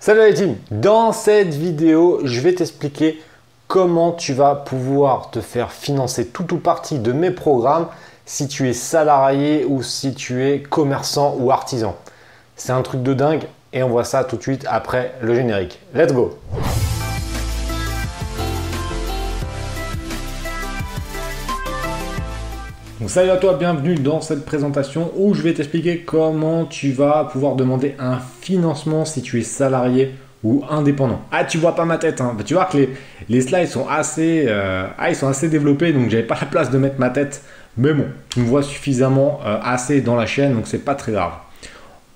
Salut les team Dans cette vidéo, je vais t'expliquer comment tu vas pouvoir te faire financer tout ou partie de mes programmes si tu es salarié ou si tu es commerçant ou artisan. C'est un truc de dingue et on voit ça tout de suite après le générique. Let's go salut à toi, bienvenue dans cette présentation où je vais t'expliquer comment tu vas pouvoir demander un financement si tu es salarié ou indépendant. Ah, tu vois pas ma tête, hein. tu vois que les, slides sont assez, euh, ah, ils sont assez développés, donc j'avais pas la place de mettre ma tête. Mais bon, tu me vois suffisamment euh, assez dans la chaîne, donc c'est pas très grave.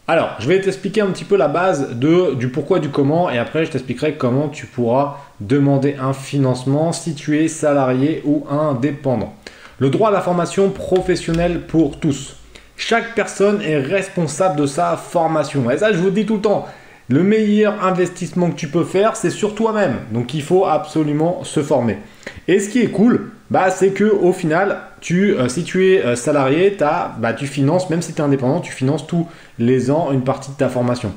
Alors, je vais t'expliquer un petit peu la base de, du pourquoi, du comment, et après je t'expliquerai comment tu pourras demander un financement si tu es salarié ou indépendant. Le droit à la formation professionnelle pour tous. Chaque personne est responsable de sa formation. Et ça, je vous dis tout le temps, le meilleur investissement que tu peux faire, c'est sur toi-même. Donc il faut absolument se former. Et ce qui est cool, bah, c'est que au final, euh, si tu es euh, salarié, bah, tu finances, même si tu es indépendant, tu finances tous les ans une partie de ta formation.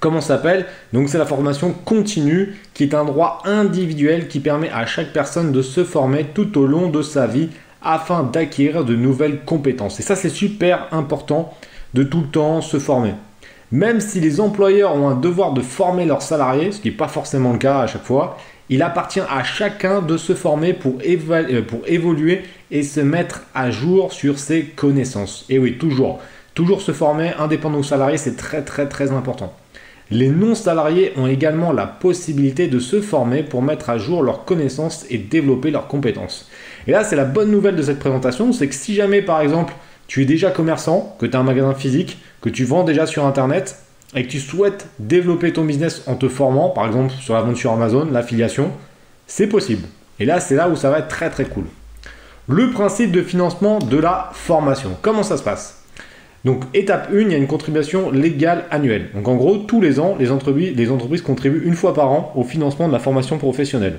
Comment ça s'appelle? Donc c'est la formation continue qui est un droit individuel qui permet à chaque personne de se former tout au long de sa vie afin d'acquérir de nouvelles compétences. Et ça, c'est super important de tout le temps se former. Même si les employeurs ont un devoir de former leurs salariés, ce qui n'est pas forcément le cas à chaque fois, il appartient à chacun de se former pour, euh, pour évoluer et se mettre à jour sur ses connaissances. Et oui, toujours. Toujours se former, indépendant ou salarié, c'est très très très important. Les non-salariés ont également la possibilité de se former pour mettre à jour leurs connaissances et développer leurs compétences. Et là, c'est la bonne nouvelle de cette présentation, c'est que si jamais par exemple tu es déjà commerçant, que tu as un magasin physique, que tu vends déjà sur Internet et que tu souhaites développer ton business en te formant, par exemple sur la vente sur Amazon, l'affiliation, c'est possible. Et là, c'est là où ça va être très très cool. Le principe de financement de la formation. Comment ça se passe? Donc étape 1, il y a une contribution légale annuelle. Donc en gros, tous les ans, les entreprises, les entreprises contribuent une fois par an au financement de la formation professionnelle.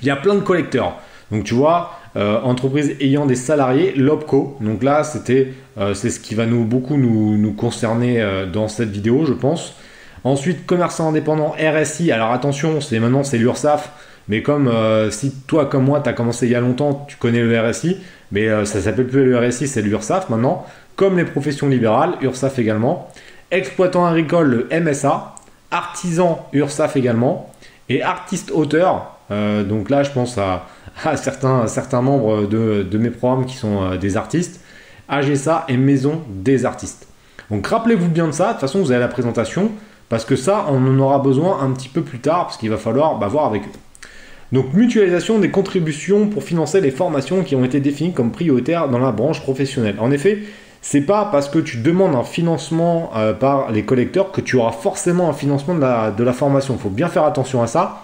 Il y a plein de collecteurs. Donc tu vois, euh, entreprises ayant des salariés, l'OPCO. Donc là, c'était, euh, c'est ce qui va nous beaucoup nous, concerner euh, dans cette vidéo, je pense. Ensuite, commerçant indépendant, RSI. Alors attention, c'est maintenant c'est l'URSSAF. Mais comme si toi comme moi, tu as commencé il y a longtemps, tu connais le RSI, mais ça s'appelle plus le RSI, c'est l'URSSAF maintenant comme les professions libérales, URSAF également, exploitant agricole, le MSA, artisan, URSAF également, et artiste-auteur, euh, donc là je pense à, certains, certains, membres de, mes programmes qui sont euh, des artistes, AGSA et Maison des artistes. Donc rappelez-vous bien de ça, de toute façon vous avez la présentation, parce que ça on en aura besoin un petit peu plus tard, parce qu'il va falloir bah, voir avec eux. Donc mutualisation des contributions pour financer les formations qui ont été définies comme prioritaires dans la branche professionnelle. En effet, c'est pas parce que tu demandes un financement euh, par les collecteurs que tu auras forcément un financement de la, formation. Il faut bien faire attention à ça.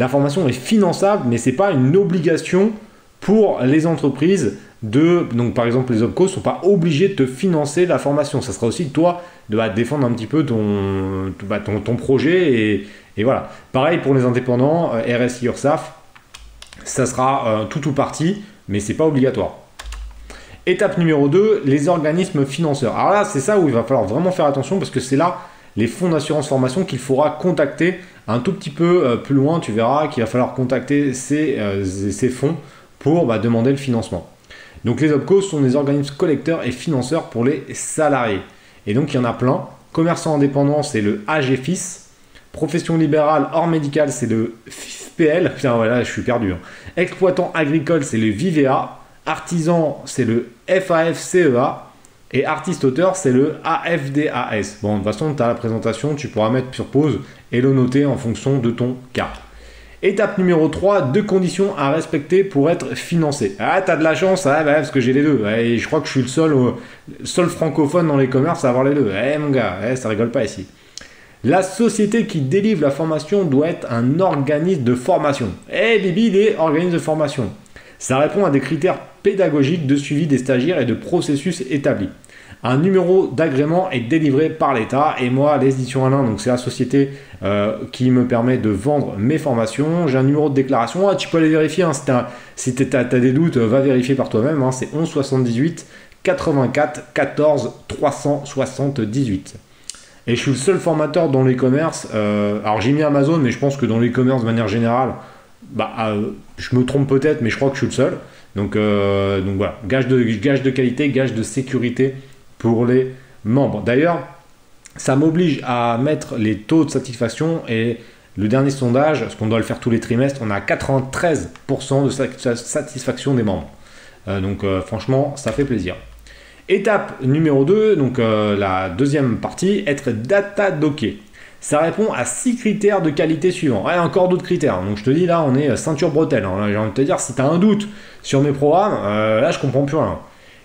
La formation est finançable, mais ce n'est pas une obligation pour les entreprises de. Donc, par exemple, les OPCO ne sont pas obligés de te financer la formation. Ça sera aussi toi de défendre un petit peu ton, bah, projet. Et, voilà. Pareil pour les indépendants, euh, RSI, URSAF, ça sera euh, tout ou partie, mais c'est pas obligatoire. Étape numéro 2, les organismes financeurs. Alors là, c'est ça où il va falloir vraiment faire attention parce que c'est là les fonds d'assurance formation qu'il faudra contacter un tout petit peu euh, plus loin. Tu verras qu'il va falloir contacter ces, euh, fonds pour bah, demander le financement. Donc les OPCO sont des organismes collecteurs et financeurs pour les salariés. Et donc il y en a plein. Commerçant indépendant, c'est le AGFIS. Profession libérale hors médical, c'est le FPL. Putain, voilà, je suis perdu. Hein. Exploitant agricole, c'est le VIVEA. Artisan, c'est le FAFCEA. Et artiste-auteur, c'est le AFDAS. Bon, de toute façon, tu as la présentation, tu pourras mettre sur pause et le noter en fonction de ton cas. Étape numéro 3, deux conditions à respecter pour être financé. Ah, t'as de la chance, ah, bah, parce que j'ai les deux. Et je crois que je suis le seul, seul francophone dans les commerces à avoir les deux. Eh mon gars, eh, ça rigole pas ici. La société qui délivre la formation doit être un organisme de formation. Eh Bibi, il est organisme de formation. Ça répond à des critères pédagogiques de suivi des stagiaires et de processus établis. Un numéro d'agrément est délivré par l'État et moi, les éditions Alain, donc c'est la société euh, qui me permet de vendre mes formations. J'ai un numéro de déclaration, ah, tu peux aller vérifier, hein, si tu as, des doutes, va vérifier par toi-même, hein, c'est 11 78 84 14 378. Et je suis le seul formateur dans l'e-commerce. Euh, alors j'ai mis Amazon, mais je pense que dans l'e-commerce de manière générale, bah, euh, je me trompe peut-être, mais je crois que je suis le seul. Donc, euh, voilà, gage de qualité, gage de sécurité pour les membres. D'ailleurs, ça m'oblige à mettre les taux de satisfaction et le dernier sondage, parce qu'on doit le faire tous les trimestres, on a 93% de satisfaction des membres. donc franchement, ça fait plaisir. Étape numéro 2, donc euh, la deuxième partie, être data docké. Ça répond à six critères de qualité suivants. a encore d'autres critères. Donc je te dis là, on est euh, ceinture bretelle. Hein. J'ai envie de te dire, si tu as un doute sur mes programmes, euh, là je comprends plus rien.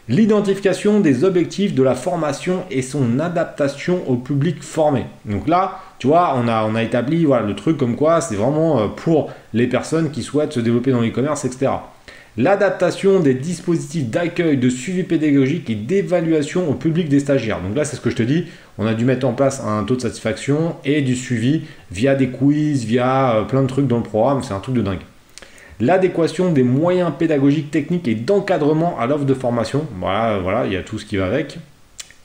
L'identification des objectifs de la formation et son adaptation au public formé. Donc là, tu vois, on a, on a établi voilà, le truc comme quoi c'est vraiment pour les personnes qui souhaitent se développer dans l'e-commerce, etc l'adaptation des dispositifs d'accueil, de suivi pédagogique et d'évaluation au public des stagiaires. Donc là, c'est ce que je te dis, on a dû mettre en place un taux de satisfaction et du suivi via des quiz, via euh, plein de trucs dans le programme, c'est un truc de dingue. L'adéquation des moyens pédagogiques, techniques et d'encadrement à l'offre de formation. Voilà, voilà, il y a tout ce qui va avec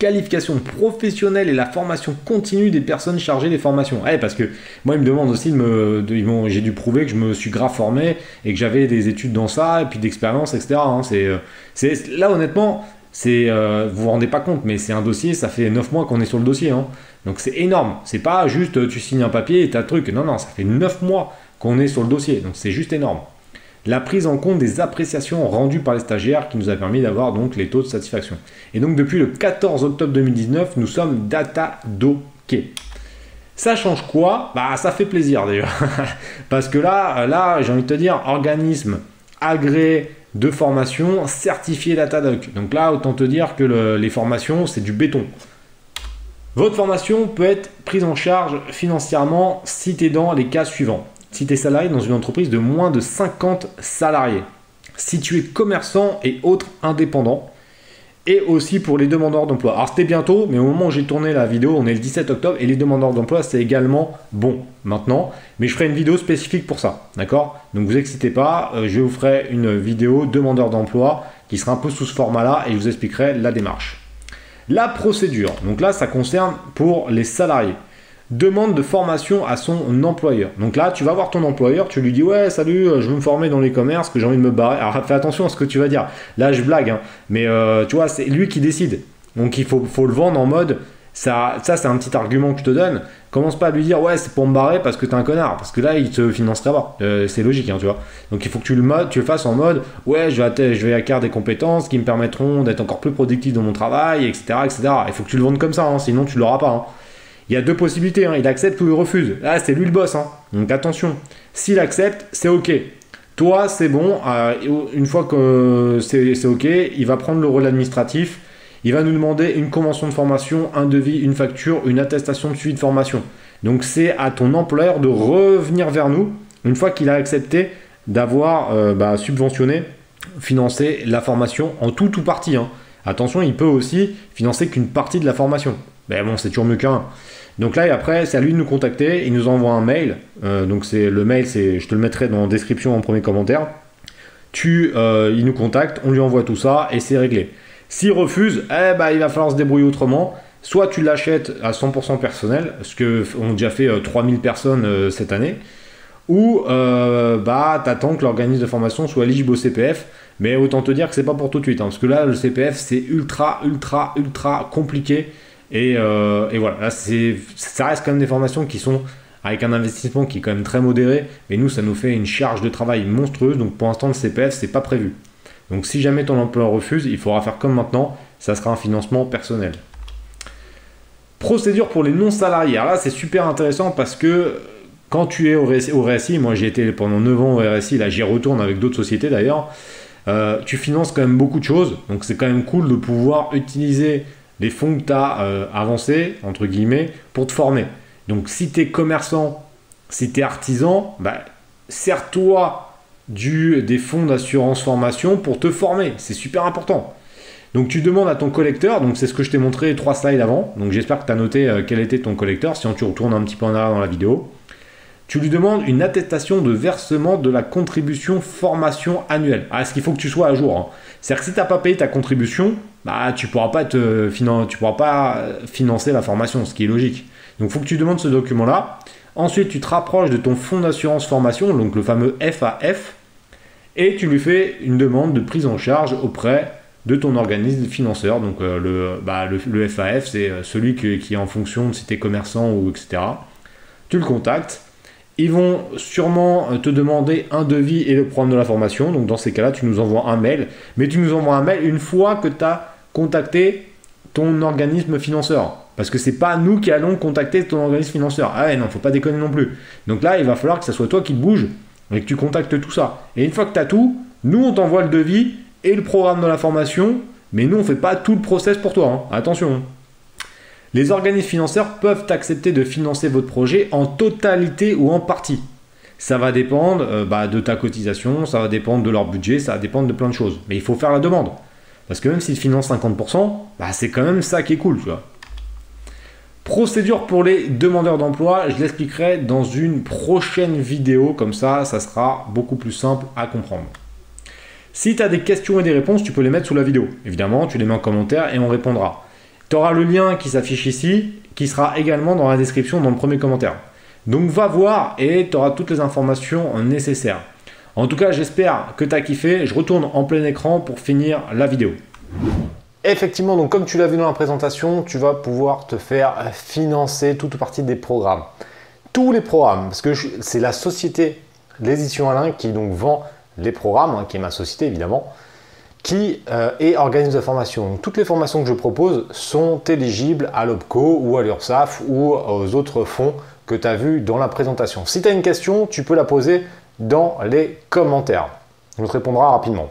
qualification professionnelle et la formation continue des personnes chargées des formations. Ouais, parce que moi, ils me demandent aussi de me. j'ai dû prouver que je me suis grave formé et que j'avais des études dans ça et puis d'expérience, etc. Hein. Euh, c'est, là, honnêtement, c'est, euh, vous vous rendez pas compte, mais c'est un dossier, ça fait 9 mois qu'on est sur le dossier. Hein. Donc c'est énorme. C'est pas juste tu signes un papier et t'as le truc. Non, non, ça fait 9 mois qu'on est sur le dossier. Donc c'est juste énorme la prise en compte des appréciations rendues par les stagiaires qui nous a permis d'avoir donc les taux de satisfaction. Et donc depuis le 14 octobre 2019, nous sommes data docké. Ça change quoi? Bah ça fait plaisir d'ailleurs. Parce que là, là, j'ai envie de te dire, organisme agréé de formation certifié Datadoc. Donc là, autant te dire que les formations, c'est du béton. Votre formation peut être prise en charge financièrement si tu es dans les cas suivants si tu es salarié dans une entreprise de moins de 50 salariés, si tu commerçant et autres indépendants, et aussi pour les demandeurs d'emploi. Alors c'était bientôt, mais au moment où j'ai tourné la vidéo, on est le 17 octobre, et les demandeurs d'emploi, c'est également bon maintenant, mais je ferai une vidéo spécifique pour ça, d'accord? Donc vous excitez pas, euh, je vous ferai une vidéo demandeur d'emploi qui sera un peu sous ce format-là, et je vous expliquerai la démarche. La procédure, donc là ça concerne pour les salariés demande de formation à son employeur. Donc là, tu vas voir ton employeur, tu lui dis ouais, salut, euh, je veux me former dans les commerces, que j'ai envie de me barrer. Alors fais attention à ce que tu vas dire. Là, je blague, hein. mais euh, tu vois, c'est lui qui décide. Donc il faut, faut le vendre en mode ça, ça c'est un petit argument que je te donne. Commence pas à lui dire ouais, c'est pour me barrer parce que t'es un connard, parce que là, il te financera pas. Euh, c'est logique, hein, tu vois. Donc il faut que tu le, tu fasses en mode ouais, je vais, je acquérir des compétences qui me permettront d'être encore plus productif dans mon travail, etc. etc. Il faut que tu le vendes comme ça, hein, sinon tu l'auras pas. Hein. Il y a deux possibilités, hein. il accepte ou il refuse. Là, c'est lui le boss. Hein. Donc attention, s'il accepte, c'est ok. Toi, c'est bon. Euh, une fois que c'est ok, il va prendre le rôle administratif. Il va nous demander une convention de formation, un devis, une facture, une attestation de suivi de formation. Donc c'est à ton employeur de revenir vers nous une fois qu'il a accepté d'avoir euh, bah, subventionné, financé la formation en tout ou partie. Hein. Attention, il peut aussi financer qu'une partie de la formation. Mais bon, c'est toujours mieux qu'un. Donc là, et après, c'est à lui de nous contacter. Il nous envoie un mail. Euh, donc c'est le mail, c'est, je te le mettrai dans la description en premier commentaire. Tu, euh, il nous contacte, on lui envoie tout ça et c'est réglé. S'il refuse, eh ben, il va falloir se débrouiller autrement. Soit tu l'achètes à 100% personnel, ce que ont déjà fait 3000 euh, personnes cette année, ou bah attends que l'organisme de formation soit éligible au CPF. Mais autant te dire que c'est pas pour tout de suite, hein, parce que là le CPF c'est ultra ultra ultra compliqué euh, et, voilà, ça reste quand même des formations qui sont avec un investissement qui est quand même très modéré, mais nous, ça nous fait une charge de travail monstrueuse, donc pour l'instant, le CPF, c'est pas prévu. Donc si jamais ton employeur refuse, il faudra faire comme maintenant, ça sera un financement personnel. Procédure pour les non-salariés. Alors là, c'est super intéressant parce que quand tu es au RSI, moi j'ai été pendant 9 ans au RSI, là j'y retourne avec d'autres sociétés d'ailleurs, euh, tu finances quand même beaucoup de choses, donc c'est quand même cool de pouvoir utiliser les fonds que tu as euh, avancés, entre guillemets, pour te former. Donc si tu es commerçant, si tu es artisan, bah, sers-toi des fonds d'assurance formation pour te former. C'est super important. Donc tu demandes à ton collecteur, donc c'est ce que je t'ai montré trois slides avant, donc j'espère que tu as noté euh, quel était ton collecteur, sinon tu retournes un petit peu en arrière dans la vidéo. Tu lui demandes une attestation de versement de la contribution formation annuelle. Ah, est-ce qu'il faut que tu sois à jour hein? C'est-à-dire que si tu n'as pas payé ta contribution, bah tu pourras pas tu pourras pas financer la formation, ce qui est logique. Donc il faut que tu demandes ce document-là. Ensuite, tu te rapproches de ton fonds d'assurance formation, donc le fameux FAF, et tu lui fais une demande de prise en charge auprès de ton organisme financeur. Donc euh, le, bah, le, FAF, c'est euh, celui qui est en fonction de si tu es commerçant ou etc. Tu le contactes. Ils vont sûrement euh, te demander un devis et le programme de la formation. Donc dans ces cas-là, tu nous envoies un mail. Mais tu nous envoies un mail une fois que tu as contacté ton organisme financeur. Parce que c'est pas nous qui allons contacter ton organisme financeur. Ah non, faut pas déconner non plus. Donc là, il va falloir que ce soit toi qui te bouge et que tu contactes tout ça. Et une fois que tu as tout, nous, on t'envoie le devis et le programme de la formation, mais nous, on fait pas tout le process pour toi. Hein. Attention. Les organismes financeurs peuvent accepter de financer votre projet en totalité ou en partie. Ça va dépendre euh, bah, de ta cotisation, ça va dépendre de leur budget, ça va dépendre de plein de choses. Mais il faut faire la demande. Parce que même s'ils financent 50%, bah, c'est quand même ça qui est cool. Procédure pour les demandeurs d'emploi, je l'expliquerai dans une prochaine vidéo, comme ça, ça sera beaucoup plus simple à comprendre. Si tu as des questions et des réponses, tu peux les mettre sous la vidéo. Évidemment, tu les mets en commentaire et on répondra. Tu auras le lien qui s'affiche ici, qui sera également dans la description dans le premier commentaire. Donc va voir et tu auras toutes les informations nécessaires. En tout cas, j'espère que tu as kiffé. Je retourne en plein écran pour finir la vidéo. Effectivement, donc comme tu l'as vu dans la présentation, tu vas pouvoir te faire financer toute partie des programmes. Tous les programmes, parce que c'est la société l'édition Alain qui donc vend les programmes, hein, qui est ma société évidemment, qui euh, est organisme de formation. toutes les formations que je propose sont éligibles à l'OPCO ou à l'URSSAF ou aux autres fonds que tu as vus dans la présentation. Si tu as une question, tu peux la poser dans les commentaires. On te répondra rapidement.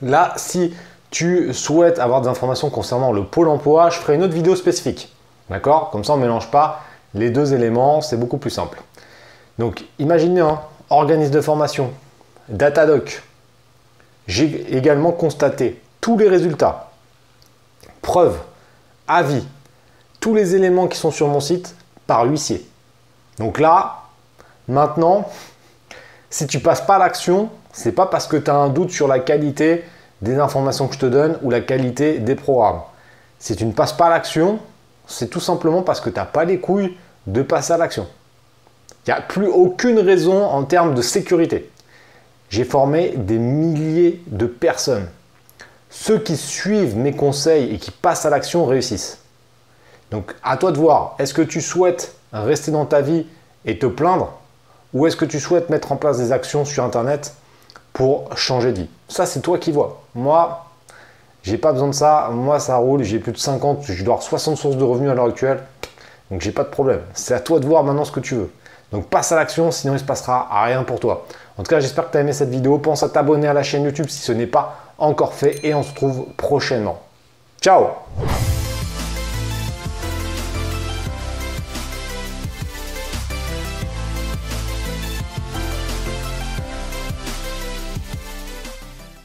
Là, si tu souhaites avoir des informations concernant le pôle emploi, je ferai une autre vidéo spécifique. D'accord? Comme ça, on ne mélange pas les deux éléments, c'est beaucoup plus simple. Donc, imaginez un organisme de formation, Datadoc. J'ai également constaté tous les résultats, preuves, avis, tous les éléments qui sont sur mon site par l'huissier. Donc là, maintenant, si tu passes pas à l'action, c'est pas parce que tu as un doute sur la qualité des informations que je te donne ou la qualité des programmes. Si tu ne passes pas à l'action, c'est tout simplement parce que tu n'as pas les couilles de passer à l'action. Il n'y a plus aucune raison en termes de sécurité. J'ai formé des milliers de personnes. Ceux qui suivent mes conseils et qui passent à l'action réussissent. Donc à toi de voir, est-ce que tu souhaites rester dans ta vie et te plaindre? Ou est-ce que tu souhaites mettre en place des actions sur Internet pour changer de vie? Ça, c'est toi qui vois. Moi, j'ai pas besoin de ça. Moi, ça roule. J'ai plus de 50, je dois avoir 60 sources de revenus à l'heure actuelle. Donc, j'ai pas de problème. C'est à toi de voir maintenant ce que tu veux. Donc, passe à l'action, sinon il se passera rien pour toi. En tout cas, j'espère que tu as aimé cette vidéo. Pense à t'abonner à la chaîne YouTube si ce n'est pas encore fait et on se retrouve prochainement. Ciao